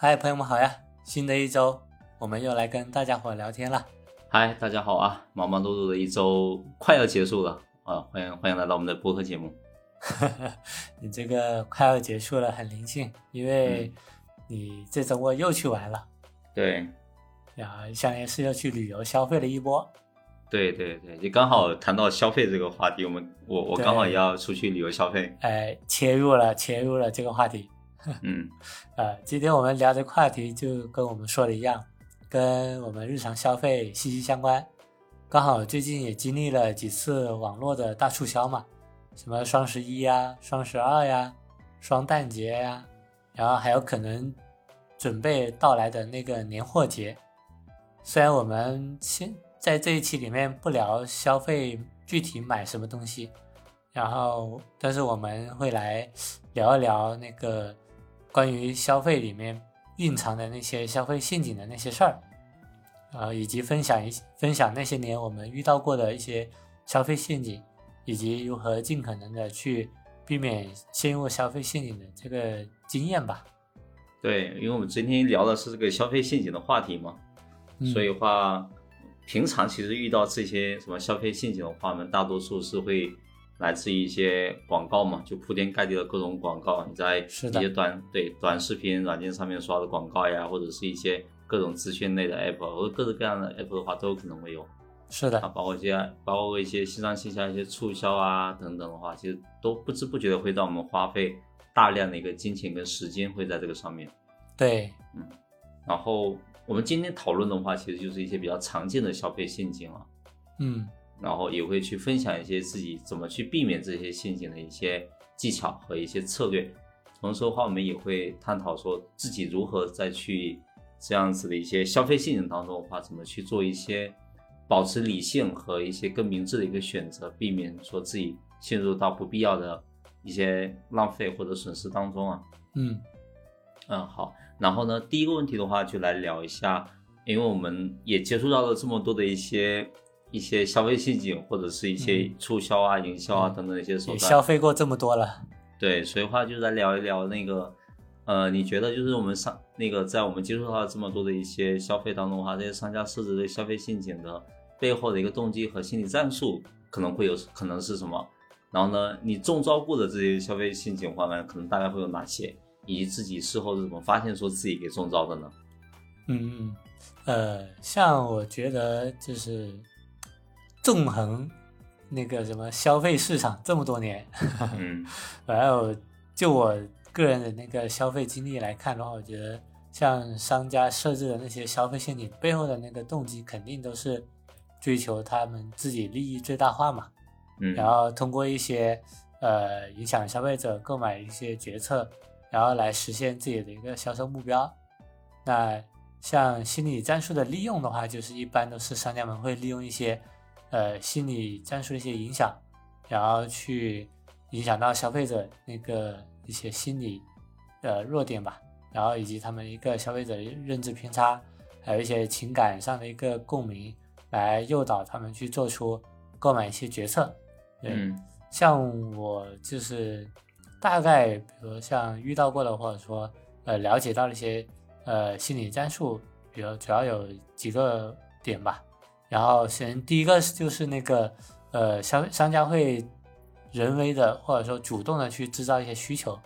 嗨，朋友们好呀！新的一周，我们又来跟大家伙聊天了。嗨，大家好啊！忙忙碌碌的一周快要结束了啊！欢迎欢迎来到我们的播客节目。你这个快要结束了，很灵性，因为你这周末又去玩了。对，然后相当于是又去旅游消费了一波。对对对，你刚好谈到消费这个话题，我们我我刚好也要出去旅游消费。哎，切入了，切入了这个话题。嗯，呃，今天我们聊的话题就跟我们说的一样，跟我们日常消费息息相关。刚好最近也经历了几次网络的大促销嘛，什么双十一呀、双十二呀、双旦节呀，然后还有可能准备到来的那个年货节。虽然我们先在这一期里面不聊消费具体买什么东西，然后但是我们会来聊一聊那个。关于消费里面蕴藏的那些消费陷阱的那些事儿，啊，以及分享一分享那些年我们遇到过的一些消费陷阱，以及如何尽可能的去避免陷入消费陷阱的这个经验吧。对，因为我们今天聊的是这个消费陷阱的话题嘛，所以话平常其实遇到这些什么消费陷阱的话，我们大多数是会。来自一些广告嘛，就铺天盖地的各种广告，你在一些短对短视频软件上面刷的广告呀，或者是一些各种资讯类的 app，或者各式各样的 app 的话，都有可能会有。是的，啊，包括一些包括一些线上线下一些促销啊等等的话，其实都不知不觉的会让我们花费大量的一个金钱跟时间会在这个上面。对，嗯，然后我们今天讨论的话，其实就是一些比较常见的消费陷阱啊。嗯。然后也会去分享一些自己怎么去避免这些陷阱的一些技巧和一些策略。同时的话，我们也会探讨说自己如何再去这样子的一些消费陷阱当中的话，怎么去做一些保持理性和一些更明智的一个选择，避免说自己陷入到不必要的一些浪费或者损失当中啊。嗯嗯，好。然后呢，第一个问题的话，就来聊一下，因为我们也接触到了这么多的一些。一些消费陷阱或者是一些促销啊、营销啊等等一些手段，消费过这么多了，对，所以话就来聊一聊那个，呃，你觉得就是我们上那个在我们接触到这么多的一些消费当中的话，这些商家设置的消费陷阱的背后的一个动机和心理战术可能会有可能是什么？然后呢，你中招过的这些消费陷阱方案可能大概会有哪些？以及自己事后是怎么发现说自己给中招的呢？嗯嗯，呃，像我觉得就是。纵横那个什么消费市场这么多年，嗯，然后就我个人的那个消费经历来看的话，我觉得像商家设置的那些消费陷阱背后的那个动机，肯定都是追求他们自己利益最大化嘛。嗯，然后通过一些呃影响消费者购买一些决策，然后来实现自己的一个销售目标。那像心理战术的利用的话，就是一般都是商家们会利用一些。呃，心理战术的一些影响，然后去影响到消费者那个一些心理的弱点吧，然后以及他们一个消费者认知偏差，还有一些情感上的一个共鸣，来诱导他们去做出购买一些决策。嗯，像我就是大概，比如像遇到过的，或者说呃了解到的一些呃心理战术，比如主要有几个点吧。然后先第一个就是那个，呃，商商家会人为的或者说主动的去制造一些需求，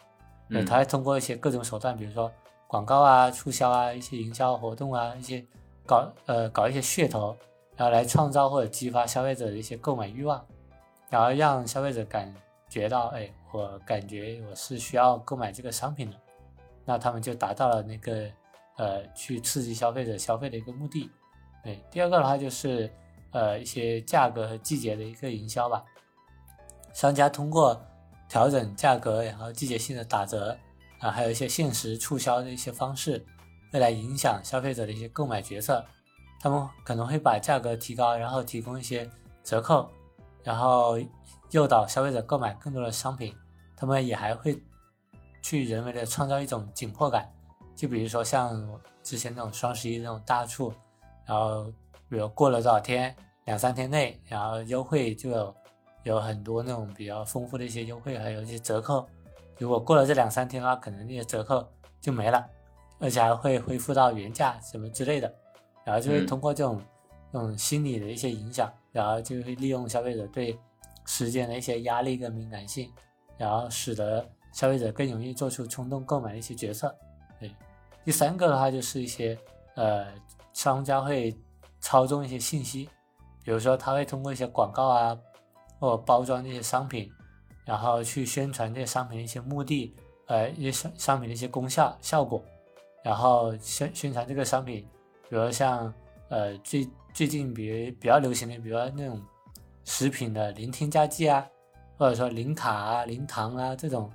嗯，他会通过一些各种手段，比如说广告啊、促销啊、一些营销活动啊、一些搞呃搞一些噱头，然后来创造或者激发消费者的一些购买欲望，然后让消费者感觉到，哎，我感觉我是需要购买这个商品的，那他们就达到了那个呃去刺激消费者消费的一个目的。对，第二个的话就是，呃，一些价格和季节的一个营销吧。商家通过调整价格，然后季节性的打折，啊，还有一些限时促销的一些方式，会来影响消费者的一些购买决策。他们可能会把价格提高，然后提供一些折扣，然后诱导消费者购买更多的商品。他们也还会去人为的创造一种紧迫感，就比如说像之前那种双十一那种大促。然后，比如过了多少天，两三天内，然后优惠就有有很多那种比较丰富的一些优惠，还有一些折扣。如果过了这两三天的话，可能那些折扣就没了。而且还会恢复到原价什么之类的，然后就会嗯通过这种、这种心理的一些影响，然后就会利用消费者对时间的一些压力跟敏感性，然后使得消费者更容易做出冲动购买的一些决策。对，第三个的话就是一些呃商家会操纵一些信息，比如说他会通过一些广告啊，或者包装这些商品，然后去宣传这些商品的一些目的，呃，一些商商品的一些功效效果，然后宣宣传这个商品，比如像呃最最近比如比较流行的，比如说那种食品的零添加剂啊，或者说零卡啊、零糖啊这种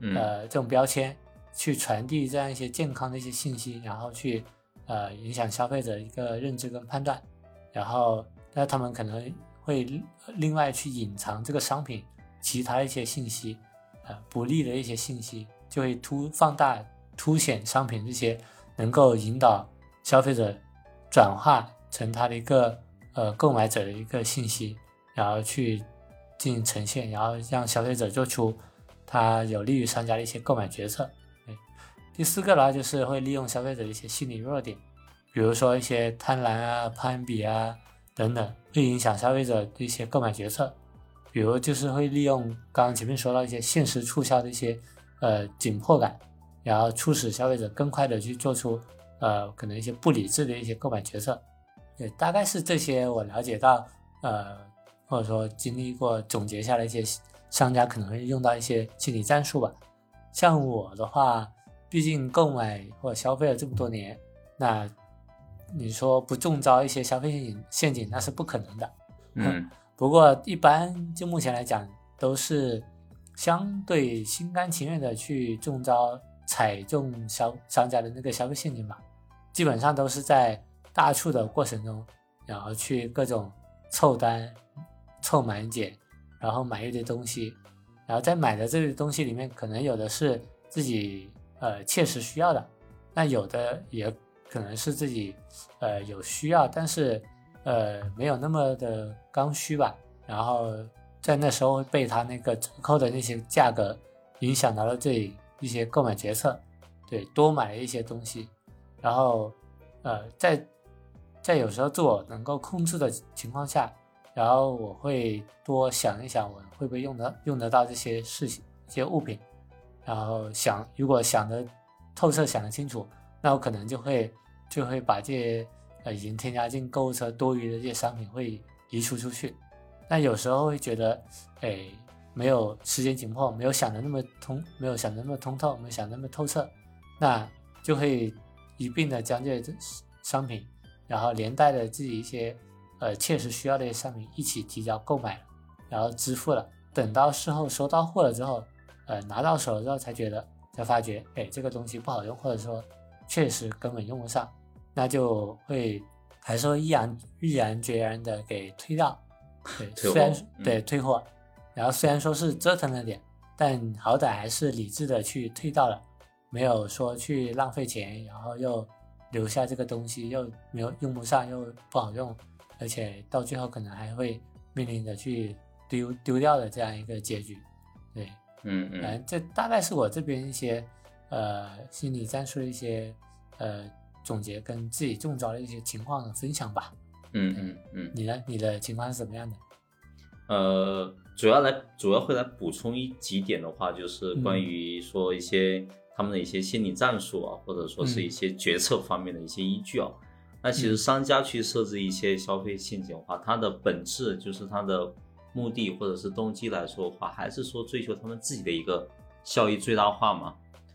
嗯。呃这种标签，去传递这样一些健康的一些信息，然后去呃影响消费者一个认知跟判断，然后那他们可能会另外去隐藏这个商品其他一些信息，呃不利的一些信息，就会突放大凸显商品这些能够引导消费者转化成他的一个呃购买者的一个信息，然后去进行呈现，然后让消费者做出他有利于商家的一些购买决策。第四个的话就是会利用消费者的一些心理弱点，比如说一些贪婪啊、攀比啊等等，会影响消费者的一些购买决策。比如就是会利用刚刚前面说到一些限时促销的一些呃紧迫感，然后促使消费者更快的去做出呃可能一些不理智的一些购买决策。对，大概是这些我了解到呃或者说经历过总结下来一些商家可能会用到一些心理战术吧。像我的话，毕竟购买或者消费了这么多年，那你说不中招一些消费陷阱陷阱那是不可能的。嗯 不过一般就目前来讲，都是相对心甘情愿的去中招踩中消商家的那个消费陷阱吧。基本上都是在大促的过程中，然后去各种凑单、凑满减，然后买一堆东西，然后在买的这些东西里面，可能有的是自己呃切实需要的，那有的也可能是自己呃有需要，但是呃没有那么的刚需吧，然后在那时候被他那个折扣的那些价格影响到了自己一些购买决策，对，多买了一些东西，然后呃在在有时候自我能够控制的情况下，然后我会多想一想，我会不会用得用得到这些事情、一些物品，然后想如果想的透彻、想得清楚，那我可能就会就会把这些呃已经添加进购物车多余的这些商品会移除出去。那有时候会觉得，哎，没有时间紧迫，没有想的那么通，没有想的那么通透，没有想那么透彻，那就会一并的将这些商品，然后连带的自己一些呃切实需要的一些商品一起提交购买，然后支付了。等到事后收到货了之后，呃拿到手了之后才觉得，才发觉，哎，这个东西不好用，或者说确实根本用不上，那就会还是会毅然毅然决然的给退掉。对，虽然嗯对退货，然后虽然说是折腾了点，但好歹还是理智的去退掉了，没有说去浪费钱，然后又留下这个东西又没有用不上，又不好用，而且到最后可能还会面临着去丢丢掉的这样一个结局。对，嗯嗯这大概是我这边一些呃心理战术的一些呃总结跟自己中招的一些情况的分享吧。嗯嗯嗯，你呢？你的情况是怎么样的？呃，主要来主要会来补充一几点的话，就是关于说一些他们的一些心理战术啊，或者说是一些决策方面的一些依据啊。那其实商家去设置一些消费陷阱的话，它的本质就是它的目的或者是动机来说的话，还是说追求他们自己的一个效益最大化嘛。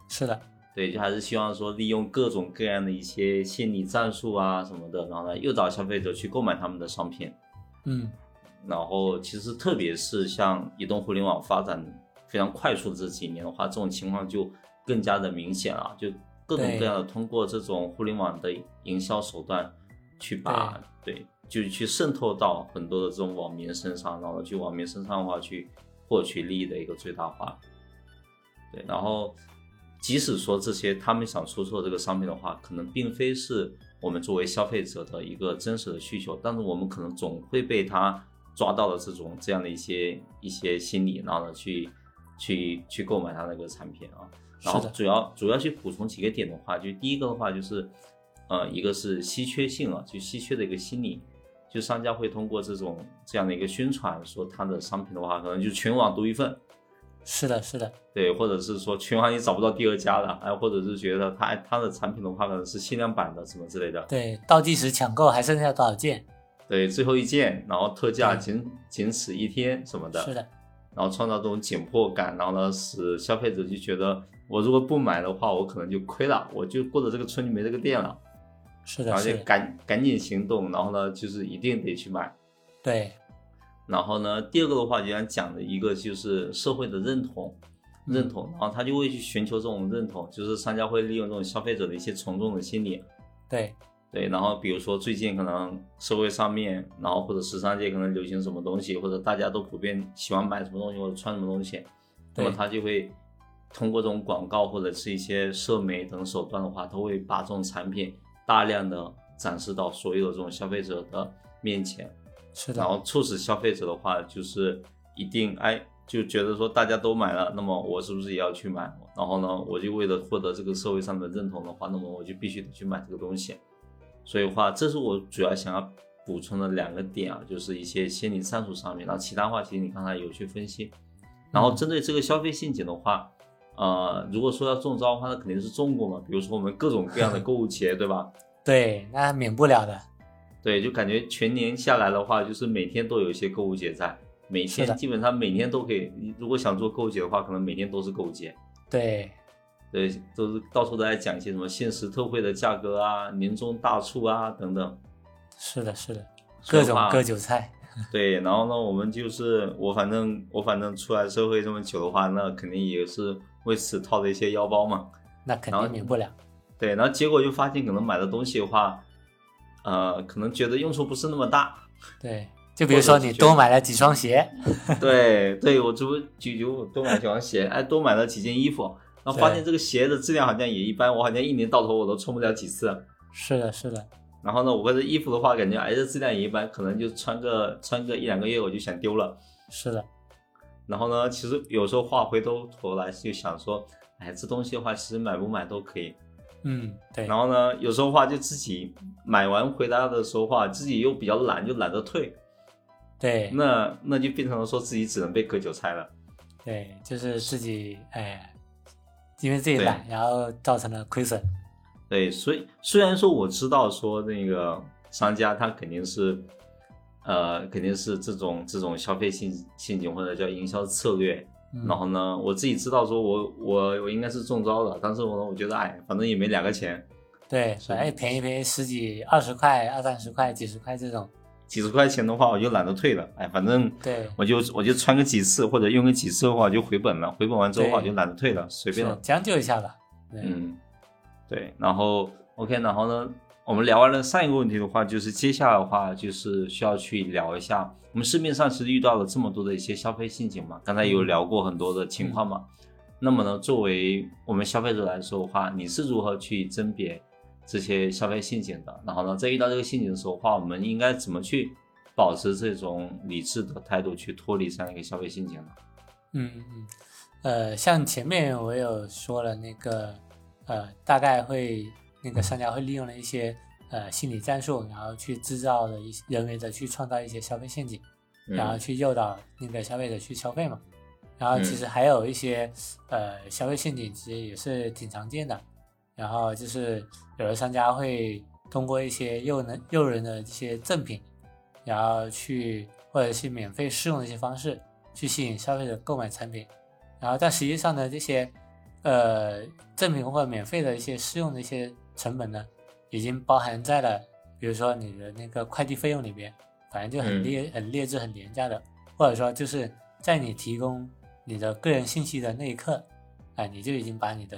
是的，对，就还是希望说利用各种各样的一些心理战术啊什么的，然后呢诱导消费者去购买他们的商品。嗯然后其实特别是像移动互联网发展非常快速的这几年的话，这种情况就更加的明显了，就各种各样的通过这种互联网的营销手段去把对就去渗透到很多的这种网民身上，然后去网民身上的话去获取利益的一个最大化。对，然后即使说这些他们想出售这个商品的话，可能并非是我们作为消费者的一个真实的需求，但是我们可能总会被他抓到了这种这样的一些一些心理，然后呢去去去购买他那个产品啊。然后主要主要去补充几个点的话，就第一个的话就是，呃，一个是稀缺性啊，就稀缺的一个心理，就商家会通过这种这样的一个宣传，说他的商品的话，可能就全网独一份，是的，是的，对，或者是说全网你找不到第二家了，哎，或者是觉得他他的产品的话可能是限量版的什么之类的，对，倒计时抢购还剩下多少件？对，最后一件，然后特价仅仅此一天什么的，是的，然后创造这种紧迫感，然后呢，使消费者就觉得我如果不买的话，我可能就亏了，我就过了这个村就没这个店了，是的，然后就，赶赶紧行动，然后呢，就是一定得去买。对，然后呢，第二个的话，就像讲的一个就是社会的认同，嗯。认同，然后他就会去寻求这种认同，就是商家会利用这种消费者的一些从众的心理，对，对，然后比如说最近可能社会上面，然后或者时尚界可能流行什么东西，或者大家都普遍喜欢买什么东西或者穿什么东西，那么他就会通过这种广告或者是一些社媒等手段的话，都会把这种产品大量的展示到所有的这种消费者的面前，是的然，后促使消费者的话就是一定哎就觉得说大家都买了，那么我是不是也要去买？然后呢，我就为了获得这个社会上的认同的话，那么我就必须得去买这个东西。所以的话，这是我主要想要补充的两个点啊，就是一些心理战术上面。然后其他话，其实你刚才有去分析。然后针对这个消费陷阱的话，呃，如果说要中招的话，那肯定是中过嘛。比如说我们各种各样的购物节，对吧？对，那免不了的，对，就感觉全年下来的话，就是每天都有一些购物节在，每天基本上每天都可以。你如果想做购物节的话，可能每天都是购物节。对，对，都是到处都在讲一些什么限时特惠的价格啊、年终大促啊等等，是的，是的，各种割韭菜，对，然后呢，我们就是我反正我反正出来社会这么久的话，那肯定也是为此掏了一些腰包嘛。那肯定免不了。对，然后结果就发现可能买的东西的话，呃，可能觉得用处不是那么大。对，就比如说你多买了几双鞋，对，对我这不就就多买几双鞋，哎，多买了几件衣服，然后发现这个鞋的质量好像也一般，我好像一年到头我都穿不了几次。是的，是的，然后呢，我这衣服的话，感觉哎，这质量也一般，可能就穿个穿个一两个月我就想丢了。是的，然后呢，其实有时候话回头头来就想说，哎，这东西的话，其实买不买都可以。嗯，对然，后呢，有时候话就自己买完回来的时候话，自己又比较懒，就懒得退，对，那那就变成了说自己只能被割韭菜了。对，就是自己哎，因为自己懒，然后造成了亏损。对，所以虽然说我知道说那个商家他肯定是，呃，肯定是这种这种消费陷陷阱或者叫营销策略，嗯然后呢，我自己知道说我我我应该是中招了，但是我呢，我觉得哎，反正也没两个钱，对，是反正便宜便宜十几、二十块、二三十块、几十块这种，几十块钱的话我就懒得退了，哎，反正对，我就我就穿个几次或者用个几次的话就回本了，回本完之后的话我就懒得退了，随便了。将就一下吧。对，嗯，对，然后 OK，然后呢，我们聊完了上一个问题的话，就是接下来的话就是需要去聊一下，我们市面上其实遇到了这么多的一些消费陷阱嘛，刚才有聊过很多的情况嘛。那么呢，作为我们消费者来说的话，你是如何去甄别这些消费陷阱的？然后呢，在遇到这个陷阱的时候的话，我们应该怎么去保持这种理智的态度去脱离这样一个消费陷阱呢？嗯嗯，呃，像前面我有说了那个，呃，大概会那个商家会利用了一些呃心理战术，然后去制造的一些人为的去创造一些消费陷阱，然后嗯去诱导那个消费者去消费嘛。然后其嗯实还有一些、呃消费陷阱，其实也是挺常见的。然后就是有的商家会通过一些诱人诱人的一些赠品，然后去或者是免费试用的一些方式，去吸引消费者购买产品。然后但实际上呢，这些呃赠品或者免费的一些试用的一些成本呢，已经包含在了比如说你的那个快递费用里边，反正就很嗯。劣、很劣质、很廉价的，或者说就是在你提供你的个人信息的那一刻，哎，你就已经把你的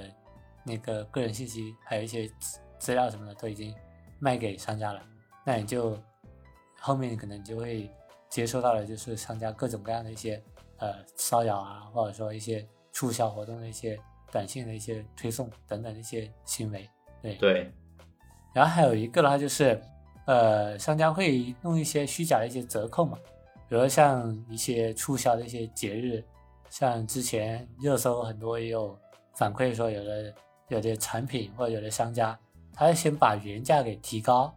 那个个人信息还有一些资资料什么的都已经卖给商家了，那你就后面可能就会接收到了就是商家各种各样的一些呃骚扰啊，或者说一些促销活动的一些短信的一些推送等等的一些行为，对。对，然后还有一个的话就是，呃，商家会弄一些虚假的一些折扣嘛，比如像一些促销的一些节日，像之前热搜很多也有反馈说，有的有的产品或者有的商家，他先把原价给提高，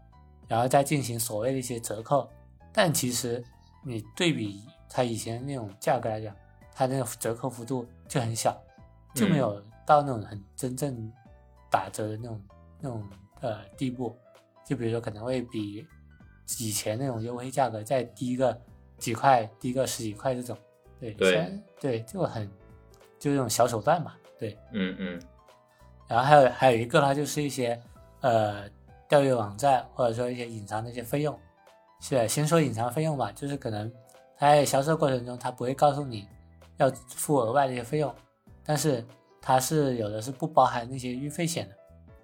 然后再进行所谓的一些折扣。但其实你对比他以前那种价格来讲，他那个折扣幅度就很小，就没有到那种很真正打折的那种那种呃地步。就比如说可能会比以前那种优惠价格再低个几块，低个十几块这种。对对对，就很就这种小手段嘛。对，嗯嗯。然后还有还有一个呢，就是一些呃钓鱼网站或者说一些隐藏的一些费用。是，先说隐藏费用吧，就是可能在销售过程中，他不会告诉你要付额外的一些费用，但是它是有的是不包含那些运费险的。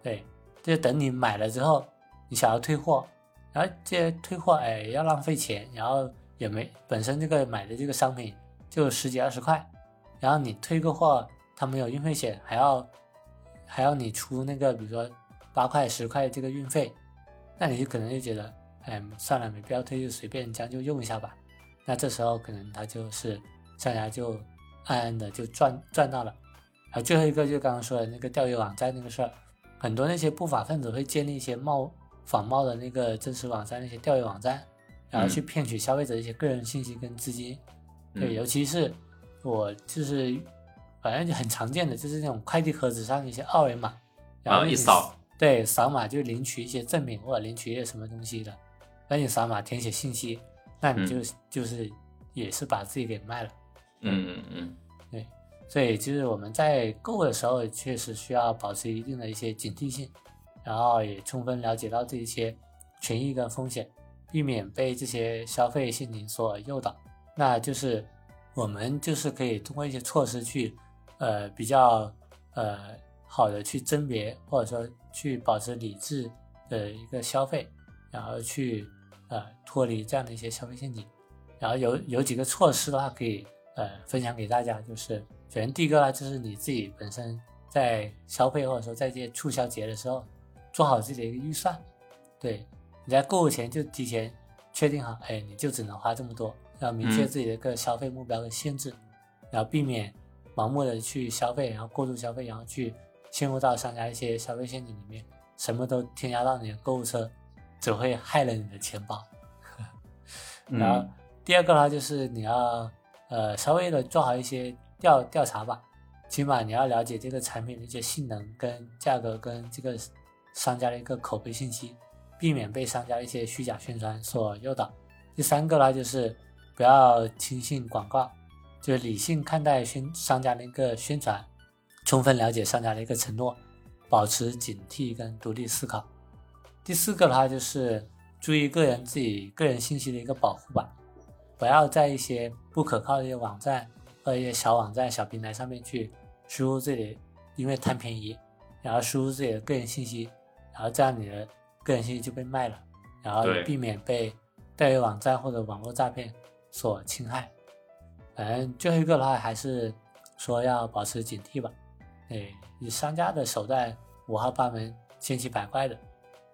对，就等你买了之后，你想要退货，然后这些退货哎要浪费钱，然后也没本身这个买的这个商品就十几二十块，然后你退个货，他没有运费险，还要还要你出那个比如说八块十块这个运费，那你就可能就觉得。哎，算了，没必要退，就随便将就用一下吧。那这时候可能他就是商家就暗暗的就赚赚到了。啊，最后一个就刚刚说的那个钓鱼网站那个事儿，很多那些不法分子会建立一些冒仿冒的那个真实网站，那些钓鱼网站，然后去骗取消费者一些个人信息跟资金。对，尤其是我就是反正就很常见的，就是那种快递盒子上一些二维码，然后一扫，对，扫码就领取一些赠品或者领取一些什么东西的。那你扫码填写信息，那你就就是也是把自己给卖了。嗯嗯嗯，对，所以就是我们在购的时候，确实需要保持一定的一些警惕性，然后也充分了解到这一些权益跟风险，避免被这些消费陷阱所诱导。那就是我们就是可以通过一些措施去，呃，比较呃好的去甄别或者说去保持理智的一个消费，然后去。呃，脱离这样的一些消费陷阱，然后有有几个措施的话，可以呃分享给大家。就是首先第一个呢，就是你自己本身在消费或者说在这些促销节的时候，做好自己的一个预算。对，你在购物前就提前确定好，哎，你就只能花这么多，要明确自己的一个消费目标的限制，然后避免盲目的去消费，然后过度消费，然后去陷入到商家一些消费陷阱里面，什么都添加到你的购物车。只会害了你的钱包。然后第二个呢，就是你要呃稍微的做好一些调调查吧，起码你要了解这个产品的一些性能、跟价格、跟这个商家的一个口碑信息，避免被商家一些虚假宣传所诱导。第三个呢，就是不要轻信广告，就是理性看待宣商家的一个宣传，充分了解商家的一个承诺，保持警惕跟独立思考。第四个的话就是注意个人自己个人信息的一个保护吧，不要在一些不可靠的一些网站或一些小网站、小平台上面去输入自己，因为贪便宜，然后输入自己的个人信息，然后这样你的个人信息就被卖了，然后避免被钓鱼网站或者网络诈骗所侵害。反正最后一个的话还是说要保持警惕吧，对，你商家的手段五花八门、千奇百怪的。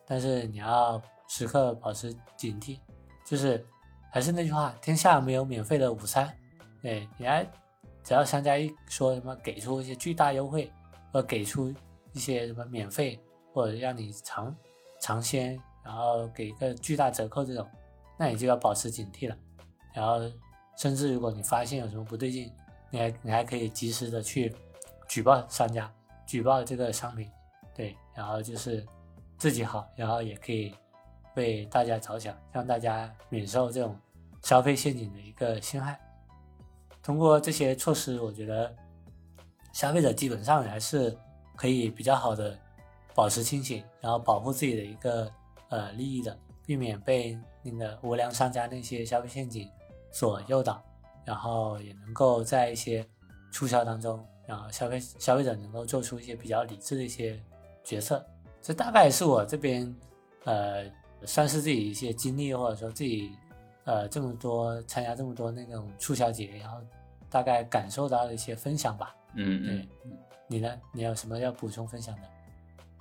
但是你要时刻保持警惕，就是还是那句话，天下没有免费的午餐。对，你还只要商家一说什么给出一些巨大优惠，或给出一些什么免费，或者让你尝尝鲜，然后给一个巨大折扣这种，那你就要保持警惕了。然后，甚至如果你发现有什么不对劲，你还你还可以及时的去举报商家，举报这个商品。对，然后就是。自己好，然后也可以为大家着想，让大家免受这种消费陷阱的一个陷害。通过这些措施，我觉得消费者基本上还是可以比较好的保持清醒，然后保护自己的一个呃利益的，避免被那个无良商家那些消费陷阱所诱导，然后也能够在一些促销当中，然后消费消费者能够做出一些比较理智的一些决策。这大概是我这边，呃，算是自己一些经历，或者说自己，呃，这么多参加这么多那种促销节，然后大概感受到的一些分享吧。嗯嗯，你呢？你有什么要补充分享的？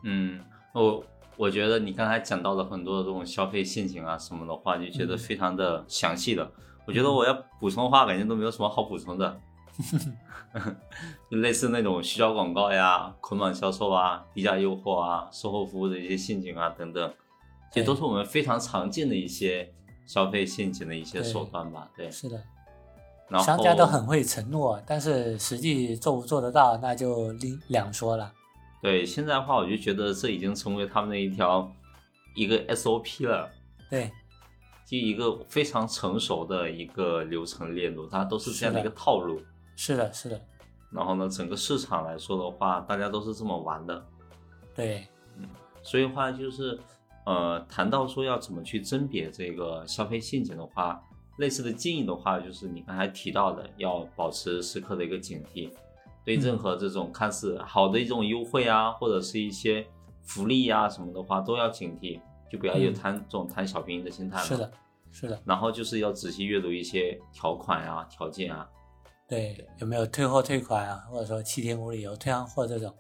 嗯，我我觉得你刚才讲到了很多的这种消费陷阱啊什么的话，就觉得非常的详细的。我觉得我要补充的话，感觉都没有什么好补充的。就类似那种虚假广告呀、捆绑销售啊、低价诱惑啊、售后服务的一些陷阱啊等等，这对都是我们非常常见的一些消费陷阱的一些手段吧。对，是的，然后商家都很会承诺，但是实际做不做得到，那就另两说了。对。现在的话，我就觉得这已经成为他们的一条一个 SOP 了。对，就一个非常成熟的一个流程链路，它都是这样的一个套路。是的，是的，然后呢，整个市场来说的话，大家都是这么玩的。对，嗯所以的话就是，呃，谈到说要怎么去甄别这个消费陷阱的话，类似的建议的话，就是你刚才提到的，要保持时刻的一个警惕，对任何这种看似好的一种优惠啊，或者是一些福利啊什么的话，都要警惕，就不要有嗯贪、这种贪小便宜的心态了。是的，是的，然后就是要仔细阅读一些条款啊、条件啊。对，有没有退货退款啊，或者说七天无理由退换货这种？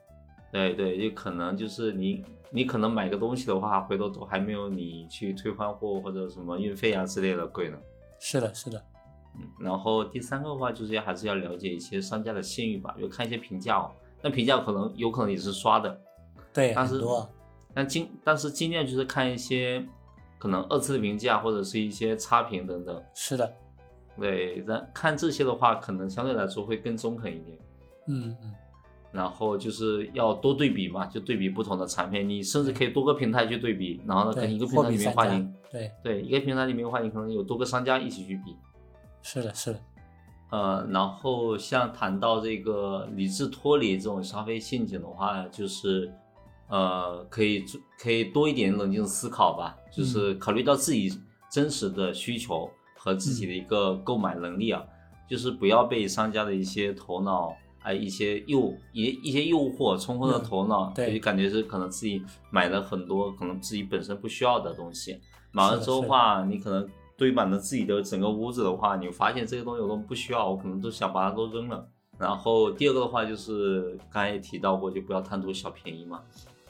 对对，就可能就是你你可能买个东西的话，回头都还没有你去退换货或者什么运费啊之类的贵呢。是的，是的，嗯，然后第三个的话就是要还是要了解一些商家的信誉吧，就看一些评价哦。那评价可能有可能也是刷的，对，但是但尽但是尽量就是看一些可能二次的评价或者是一些差评等等。是的，对，但看这些的话，可能相对来说会更中肯一点。嗯嗯，然后就是要多对比嘛，就对比不同的产品，你甚至可以多个平台去对比，然后呢，可能，一个平台里面的话，你，对，对一个平台里面的话，你可能有多个商家一起去比。是的，是的，呃，然后像谈到这个理智脱离这种消费陷阱的话，就是呃，可以可以多一点冷静思考吧，就是考虑到自己真实的需求和自己的一个购买能力啊，就是不要被商家的一些头脑。啊，一些诱一一些诱惑冲昏了嗯头脑，对。就感觉是可能自己买了很多可能自己本身不需要的东西，买完之后的话，你可能堆满了自己的整个屋子的话，你发现这些东西我都不需要，我可能都想把它都扔了。然后第二个的话就是刚才也提到过，就不要贪图小便宜嘛，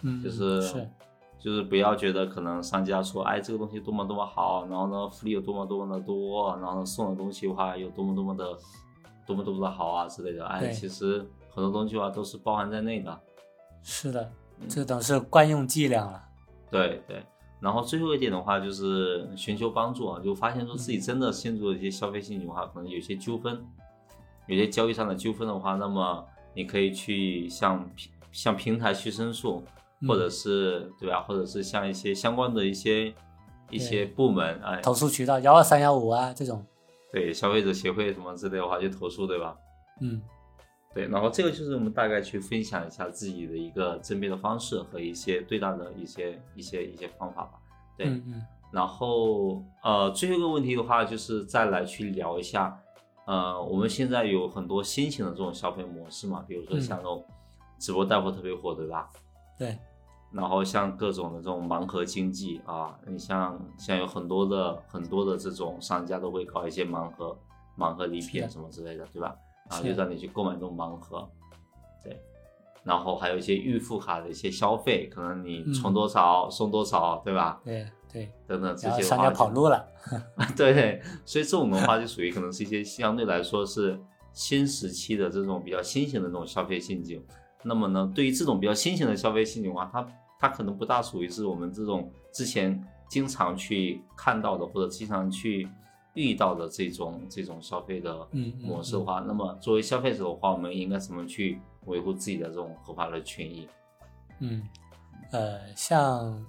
嗯，就是是，就是不要觉得可能商家说，哎，这个东西多么多么好，然后呢福利有多么多么的多，然后呢送的东西的话有多么多么的多么多么的好啊之类的，哎，其实很多东西的话都是包含在内的。是的，嗯这种是惯用伎俩了。对对，然后最后一点的话就是寻求帮助啊，就发现说自己真的陷入了一些消费陷阱的话，可能有些纠纷，有些交易上的纠纷的话，那么你可以去向平向平台去申诉，或者嗯是对吧？或者是向一些相关的一些一些部门，哎，投诉渠道幺二三幺五啊这种，对消费者协会什么之类的话去投诉，对吧？嗯，对，然后这个就是我们大概去分享一下自己的一个甄别的方式和一些对待的一些一些一些方法吧。对，嗯嗯然后呃，最后一个问题的话，就是再来去聊一下，呃，我们现在有很多新型的这种消费模式嘛，比如说嗯像那种直播带货特别火，对吧？对，然后像各种的这种盲盒经济啊，你像像有很多的很多的这种商家都会搞一些盲盒、盲盒礼品什么之类的，对吧？然后是就让你去购买这种盲盒，对。然后还有一些预付卡的一些消费，可能你嗯充多少、送多少，对吧？对对，等等这些商家跑路了，对对，所以这种的话就属于可能是一些相对来说是新时期的这种比较新型的这种消费陷阱。那么呢，对于这种比较新型的消费陷阱的话，它它可能不大属于是我们这种之前经常去看到的或者经常去遇到的这种这种消费的模式的话，那么作为消费者的话，我们应该怎么去维护自己的这种合法的权益？嗯，呃，像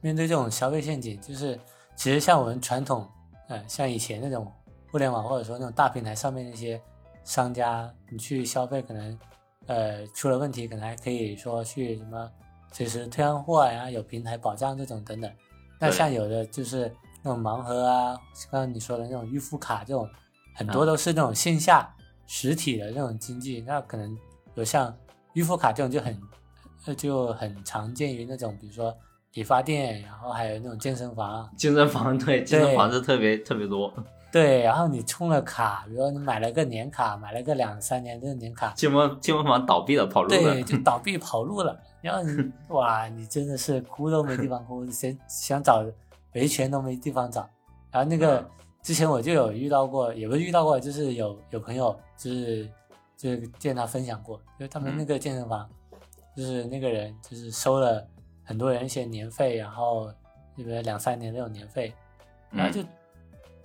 面对这种消费陷阱，就是其实像我们传统，呃，像以前那种互联网或者说那种大平台上面那些商家，你去消费可能，呃，出了问题，可能还可以说去什么随时退换货呀，有平台保障这种等等。那像有的就是那种盲盒啊，刚刚你说的那种预付卡这种，很多啊都是那种线下实体的那种经济，那可能有像预付卡这种就很呃就很常见于那种比如说理发店，然后还有那种健身房，健身房对健身房是特别特别多，对，然后你充了卡，比如说你买了个年卡，买了个两三年的年卡，健身健身房倒闭了，跑路了对，。就倒闭跑路了。然后你 哇，你真的是哭都没地方哭，想想找维权都没地方找。然后那个嗯之前我就有遇到过，也不是遇到过，就是有有朋友就是就是见他分享过，就是他们嗯那个健身房，就是那个人就是收了很多人一些年费，然后那个两三年那种年费，然后就，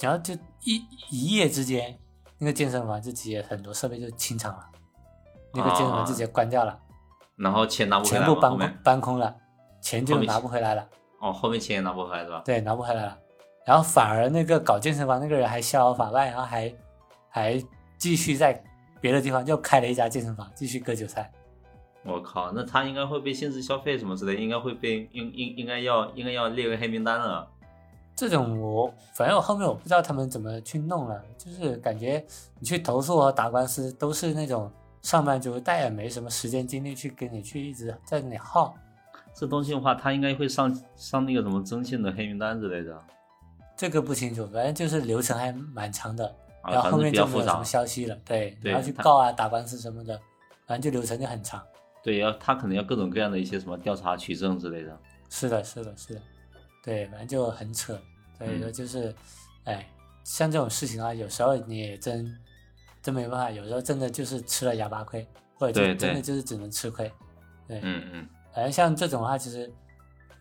然后就一一夜之间，那个健身房就直接很多设备就清场了，那个健身房就直接关掉了，然后钱拿不回来全部搬空搬空了，钱就拿不回来了，哦，后面钱也拿不回来是吧？对，拿不回来了。然后反而那个搞健身房那个人还逍遥法外，然后还还继续在别的地方又开了一家健身房，继续割韭菜。我靠，那他应该会被限制消费什么之类，应该会被应应应该要应该要列为黑名单了。这种我反正我后面我不知道他们怎么去弄了，就是感觉你去投诉和打官司都是那种上班族，但也没什么时间精力去跟你去一直在那里耗。这东西的话，他应该会上上那个什么征信的黑名单之类的这个不清楚，反正就是流程还蛮长的，啊，然后后面就没有什么。消息了。对，对你要去告啊、打官司什么的，反正就流程就很长。对，要他可能要各种各样的一些什么调查取证之类的。是的，是的，是的，对，反正就很扯。所以说嗯就是，哎，像这种事情啊，有时候你也真真没办法，有时候真的就是吃了哑巴亏，或者就真的就是只能吃亏。对，嗯嗯，反正像这种的话，其实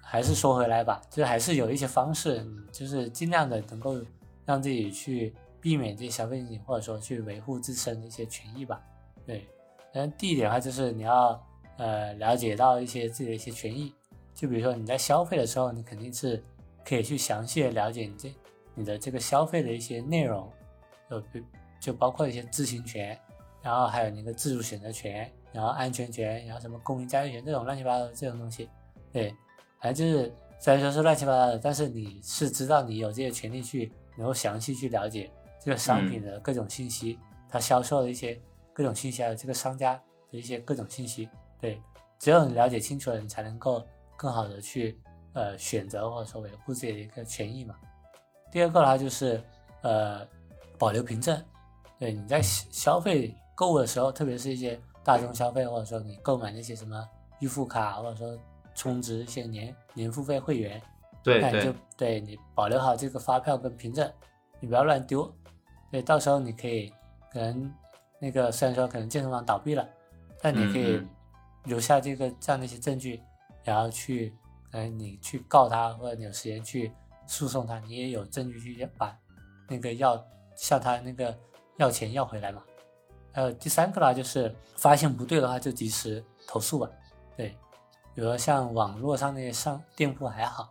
还是说回来吧，就是还是有一些方式，就是尽量的能够让自己去避免这些消费陷阱，或者说去维护自身的一些权益吧。对，然后第一点的话就是你要呃了解到一些自己的一些权益，就比如说你在消费的时候，你肯定是可以去详细的了解你这你的这个消费的一些内容，就比就包括一些知情权，然后还有你的自主选择权，然后安全权，然后什么公民驾驭权这种乱七八糟的这种东西，对，反正就是虽然说是乱七八糟的，但是你是知道你有这些权利去能够详细去了解这个商品的各种信息，它销售的一些各种信息，还有这个商家的一些各种信息，对，只有你了解清楚了，你才能够更好的去呃选择或者说维护自己的一个权益嘛。第二个的话就是呃保留凭证，对你在消消费购物的时候，特别是一些大众消费，或者说你购买那些什么预付卡，或者说充值一些年年付费会员，对那你就对，你保留好这个发票跟凭证，你不要乱丢。对，到时候你可以可能那个虽然说可能健身房倒闭了，但你可以留下这个这样的一些证据，然后去呃你去告他，或者你有时间去诉讼他，你也有证据去把那个要向他那个要钱要回来嘛。还有第三个呢，就是发现不对的话就及时投诉吧。对，比如说像网络上那些商店铺还好，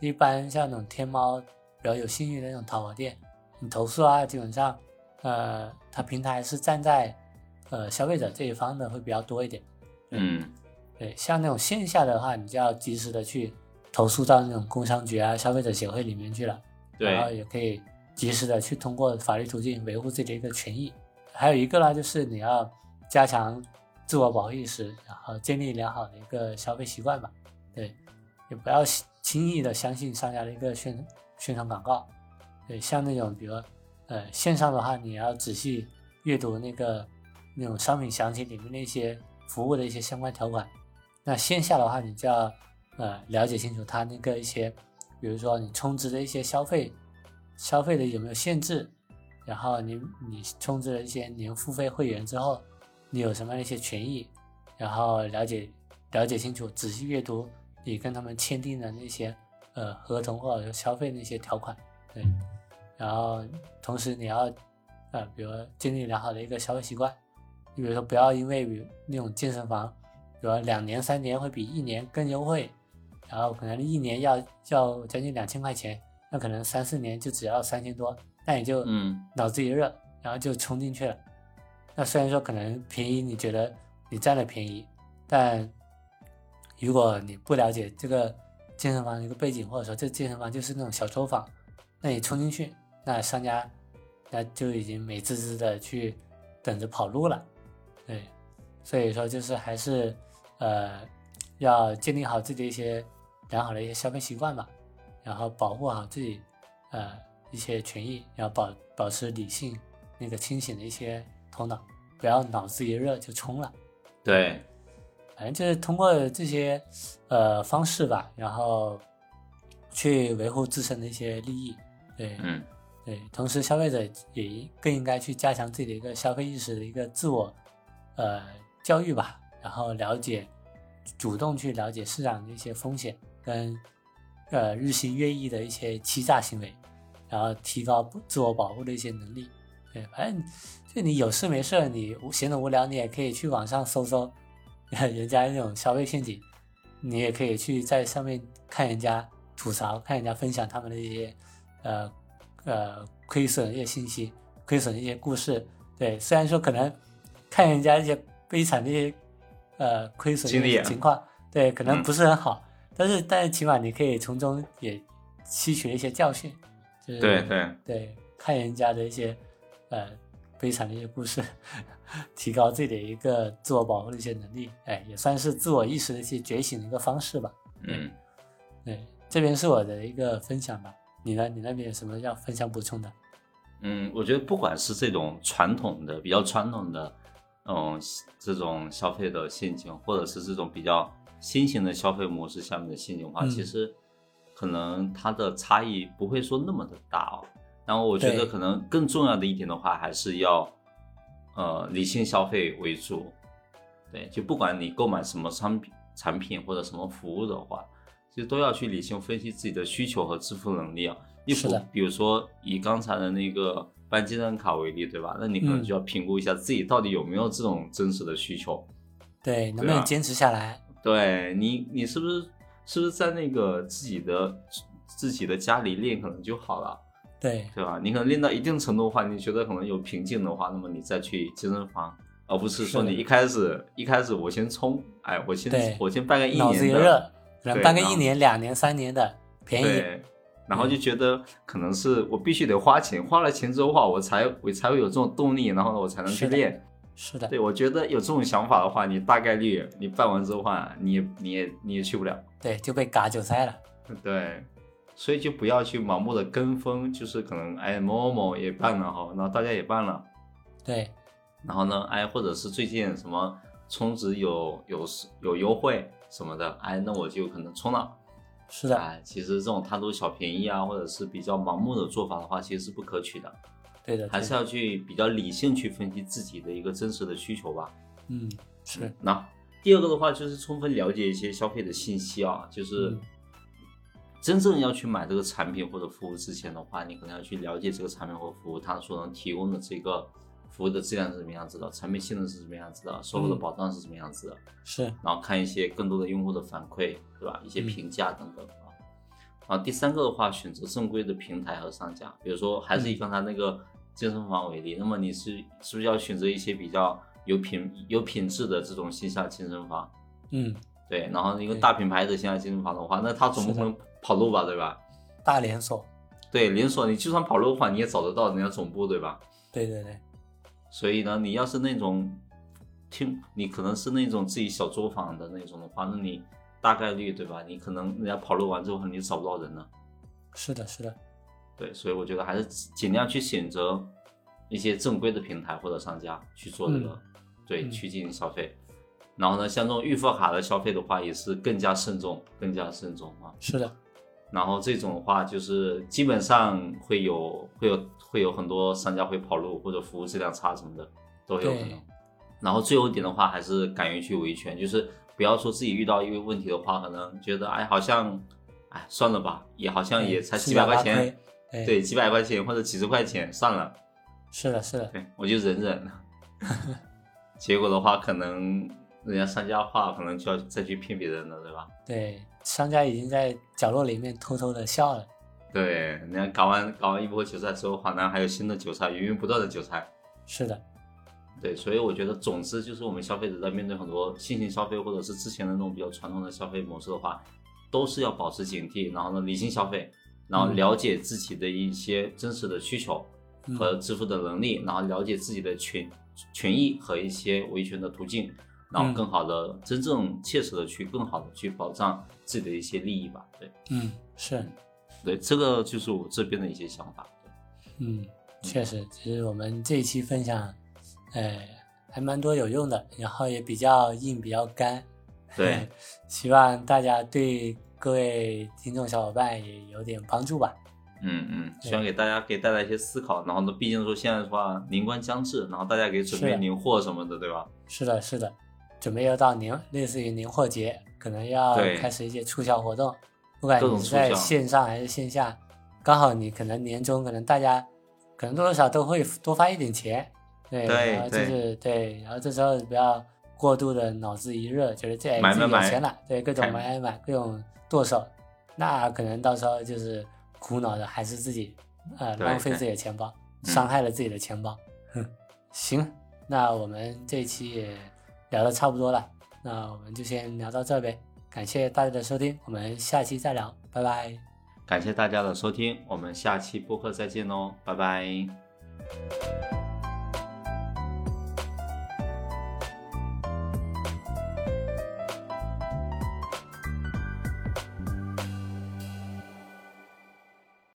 一般像那种天猫比较有信誉的那种淘宝店，你投诉啊，基本上，呃，它平台是站在呃消费者这一方的会比较多一点。嗯对，像那种线下的话，你就要及时的去投诉到那种工商局啊、消费者协会里面去了，然后，也可以及时的去通过法律途径维护自己的一个权益。还有一个呢，就是你要加强自我保护意识，然后建立良好的一个消费习惯吧。对，也不要轻易的相信商家的一个宣宣传广告。对，像那种比如呃线上的话，你要仔细阅读那个那种商品详情里面那些服务的一些相关条款。那线下的话，你就要呃了解清楚它那个一些，比如说你充值的一些消费消费的有没有限制，然后你你充值了一些年付费会员之后，你有什么样一些权益，然后了解了解清楚，仔细阅读你跟他们签订的那些呃合同或者说消费那些条款，对，然后同时你要呃比如建立良好的一个消费习惯，你比如说不要因为比那种健身房，比如说两年三年会比一年更优惠，然后可能一年要要将近两千块钱，那可能三四年就只要三千多，那你就嗯脑子一热，然后就冲进去了。那虽然说可能便宜，你觉得你占了便宜，但如果你不了解这个健身房的一个背景，或者说这健身房就是那种小作坊，那你冲进去，那商家那就已经美滋滋的去等着跑路了。对，所以说就是还是呃要建立好自己的一些良好的一些消费习惯吧，然后保护好自己呃一些权益，然后保保持理性那个清醒的一些头脑，不要脑子一热就冲了。对，反正就是通过这些呃方式吧，然后去维护自身的一些利益。对，嗯对，同时消费者也更应该去加强自己的一个消费意识的一个自我呃教育吧，然后了解，主动去了解市场的一些风险跟呃日新月异的一些欺诈行为，然后提高自我保护的一些能力。对，反正就你有事没事，你闲得无聊，你也可以去网上搜搜 人家那种消费陷阱，你也可以去在上面看人家吐槽，看人家分享他们的一些呃呃亏损的一些信息，亏损的一些故事。对，虽然说可能看人家一些悲惨的一些呃亏损的情况，对，可能不是很好，但是但是起码你可以从中也吸取了一些教训，就是对对对，看人家的一些。呃，悲惨的一些故事，提高自己的一个自我保护的一些能力，哎，也算是自我意识的一些觉醒的一个方式吧。嗯，对，这边是我的一个分享吧。你呢？你那边有什么要分享补充的？嗯，我觉得不管是这种传统的、比较传统的，嗯，这种消费的陷阱，或者是这种比较新型的消费模式下面的陷阱的话，其实可能它的差异不会说那么的大哦。然后我觉得可能更重要的一点的话，还是要，呃，理性消费为主。对，就不管你购买什么商品、产品或者什么服务的话，其实都要去理性分析自己的需求和支付能力啊。是的。比如说以刚才的那个办金融卡为例，对吧？那你可能就要评估一下自己到底有没有这种真实的需求。对，能不能坚持下来？对你，你是不是是不是在那个自己的自己的家里练可能就好了？对对吧？你可能练到一定程度的话，你觉得可能有瓶颈的话，那么你再去健身房，而不是说你一开始一开始我先冲，哎，我先我先办个一年办个一年、两年、三年的便宜，然后就觉得可能是我必须得花钱，花了钱之后话，我才我才会有这种动力，然后呢，我才能去练。是的，对我觉得有这种想法的话，你大概率你办完之后话，你也你也你也去不了，对，就被割韭菜了。对。所以就不要去盲目的跟风，就是可能哎某某某也办了哈，然后大家也办了，对，然后呢哎或者是最近什么充值有有有优惠什么的，哎那我就可能充了，是的，哎其实这种贪图小便宜啊，或者是比较盲目的做法的话，其实是不可取的，对的，还是要去比较理性去分析自己的一个真实的需求吧，嗯是，那第二个的话就是充分了解一些消费的信息啊，就是。真正要去买这个产品或者服务之前的话，你可能要去了解这个产品或服务它所能提供的这个服务的质量是什么样子的，产品性能是什么样子的，售后的保障是什么样子的。是，然后看一些更多的用户的反馈，对吧？一些评价等等啊。然后第三个的话，选择正规的平台和商家，比如说还是以刚才那个健身房为例，那么你是是不是要选择一些比较有品有品质的这种线下健身房？嗯。对，然后一个大品牌的线下健身房的话，那它总不可能跑路吧，对吧？大连锁，对连锁，你就算跑路的话，你也找得到人家总部，对吧？对对对。所以呢，你要是那种听，你可能是那种自己小作坊的那种的话，那你大概率对吧？你可能人家跑路完之后，你找不到人了。是的，是的。对，所以我觉得还是尽量去选择一些正规的平台或者商家去做这个，对，去进行消费。然后呢，像这种预付卡的消费的话，也是更加慎重，更加慎重啊。是的。然后这种的话，就是基本上会有会有会有很多商家会跑路，或者服务质量差什么的都有可能。然后最后一点的话，还是敢于去维权，就是不要说自己遇到一个问题的话，可能觉得哎好像哎算了吧，也好像也才几百块钱，对几百块钱或者几十块钱算了。是的，是的。对，我就忍忍。结果的话，可能。人家商家话可能就要再去骗别人了，对吧？对，商家已经在角落里面偷偷的笑了。对，你看搞完搞完一波韭菜之后，华南还有新的韭菜，源源不断的韭菜。是的，对，所以我觉得，总之就是我们消费者在面对很多新型消费，或者是之前的那种比较传统的消费模式的话，都是要保持警惕，然后呢，理性消费，然后了解自己的一些真实的需求和支付的能力，然后了解自己的权权益和一些维权的途径。然后更好的、真正切实的去更好的去保障自己的一些利益吧。对，嗯，是，对，这个就是我这边的一些想法。嗯，确实，其实我们这一期分享，哎，还蛮多有用的，然后也比较硬、比较干。对，希望大家对各位听众小伙伴也有点帮助吧。嗯嗯，希望给大家给带来一些思考。然后呢，毕竟说现在的话，年关将至，然后大家给准备年货什么的，对吧？是的，是的，准备要到年，类似于年货节，可能要开始一些促销活动，不管你是在线上还是线下，刚好你可能年终可能大家可能多多少少都会多发一点钱，对，对然后就是对，然后这时候不要过度的脑子一热，觉得这自己有钱了，对，各种买买买，各种剁手，那可能到时候就是苦恼的还是自己，呃，浪费自己的钱包，嗯。伤害了自己的钱包。哼，行，那我们这一期也聊的差不多了，那我们就先聊到这呗。感谢大家的收听，我们下期再聊，拜拜。感谢大家的收听，我们下期播客再见喽，拜拜。